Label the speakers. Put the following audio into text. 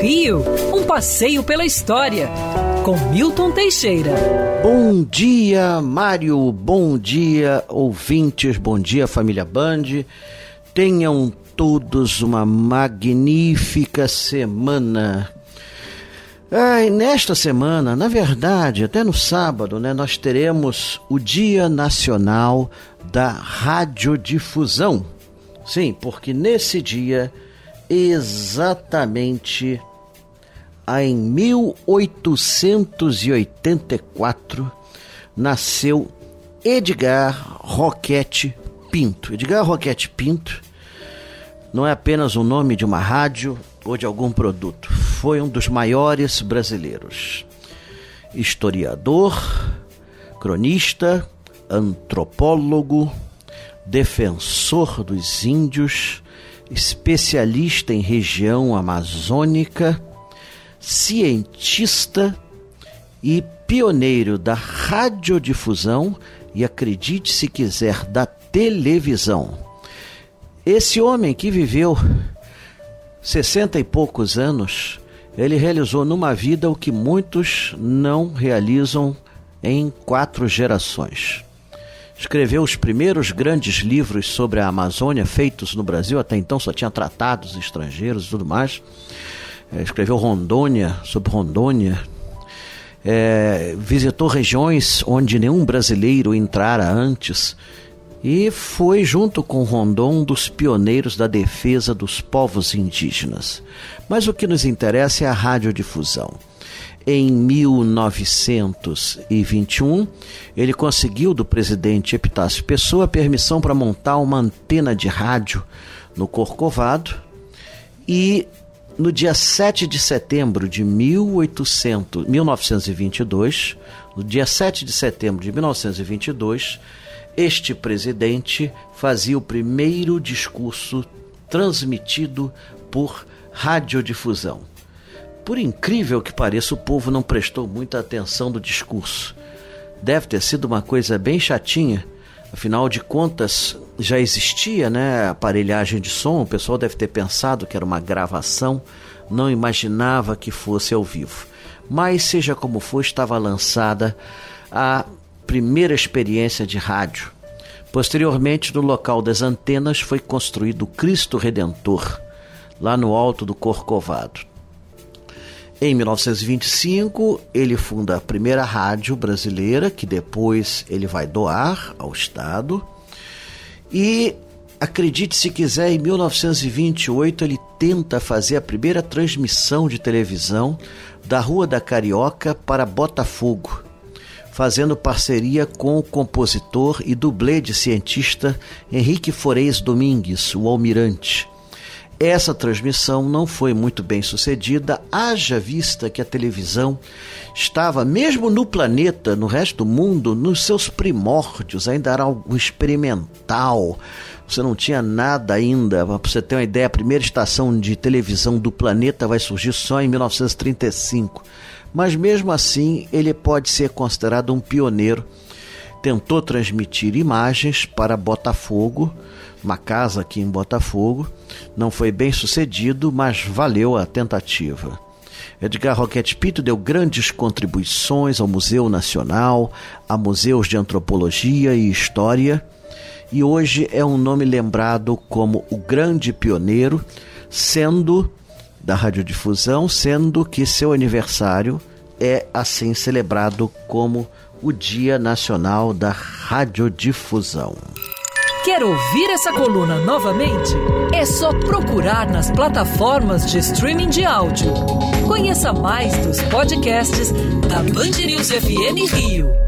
Speaker 1: Rio, um passeio pela história, com Milton Teixeira.
Speaker 2: Bom dia, Mário. Bom dia, ouvintes. Bom dia, família Band. Tenham todos uma magnífica semana. Ai, nesta semana, na verdade, até no sábado, né, nós teremos o Dia Nacional da Radiodifusão. Sim, porque nesse dia, exatamente em 1884, nasceu Edgar Roquete Pinto. Edgar Roquete Pinto não é apenas o nome de uma rádio ou de algum produto, foi um dos maiores brasileiros. Historiador, cronista, antropólogo, defensor dos índios, especialista em região amazônica, cientista e pioneiro da radiodifusão e acredite se quiser da televisão. Esse homem que viveu sessenta e poucos anos, ele realizou numa vida o que muitos não realizam em quatro gerações. Escreveu os primeiros grandes livros sobre a Amazônia feitos no Brasil, até então só tinha tratados estrangeiros e tudo mais. É, escreveu Rondônia, sobre Rondônia. É, visitou regiões onde nenhum brasileiro entrara antes e foi, junto com Rondon, um dos pioneiros da defesa dos povos indígenas. Mas o que nos interessa é a radiodifusão. Em 1921, ele conseguiu do presidente Epitácio Pessoa permissão para montar uma antena de rádio no Corcovado e no dia 7 de setembro de 1800, 1922, no dia 7 de setembro de 1922, este presidente fazia o primeiro discurso transmitido por radiodifusão. Por incrível que pareça, o povo não prestou muita atenção do discurso. Deve ter sido uma coisa bem chatinha, afinal de contas já existia né, aparelhagem de som, o pessoal deve ter pensado que era uma gravação, não imaginava que fosse ao vivo. Mas, seja como for, estava lançada a primeira experiência de rádio. Posteriormente, no local das antenas foi construído o Cristo Redentor, lá no alto do Corcovado. Em 1925, ele funda a primeira rádio brasileira, que depois ele vai doar ao Estado. E, acredite se quiser, em 1928 ele tenta fazer a primeira transmissão de televisão da Rua da Carioca para Botafogo, fazendo parceria com o compositor e dublê de cientista Henrique Forez Domingues, o Almirante essa transmissão não foi muito bem sucedida, haja vista que a televisão estava, mesmo no planeta, no resto do mundo, nos seus primórdios, ainda era algo experimental. Você não tinha nada ainda. Para você ter uma ideia, a primeira estação de televisão do planeta vai surgir só em 1935. Mas mesmo assim, ele pode ser considerado um pioneiro. Tentou transmitir imagens para Botafogo uma casa aqui em Botafogo. Não foi bem sucedido, mas valeu a tentativa. Edgar Roquette Pinto deu grandes contribuições ao Museu Nacional, a museus de antropologia e história, e hoje é um nome lembrado como o grande pioneiro, sendo da radiodifusão, sendo que seu aniversário é assim celebrado como o Dia Nacional da Radiodifusão.
Speaker 1: Quer ouvir essa coluna novamente? É só procurar nas plataformas de streaming de áudio. Conheça mais dos podcasts da Band News FM Rio.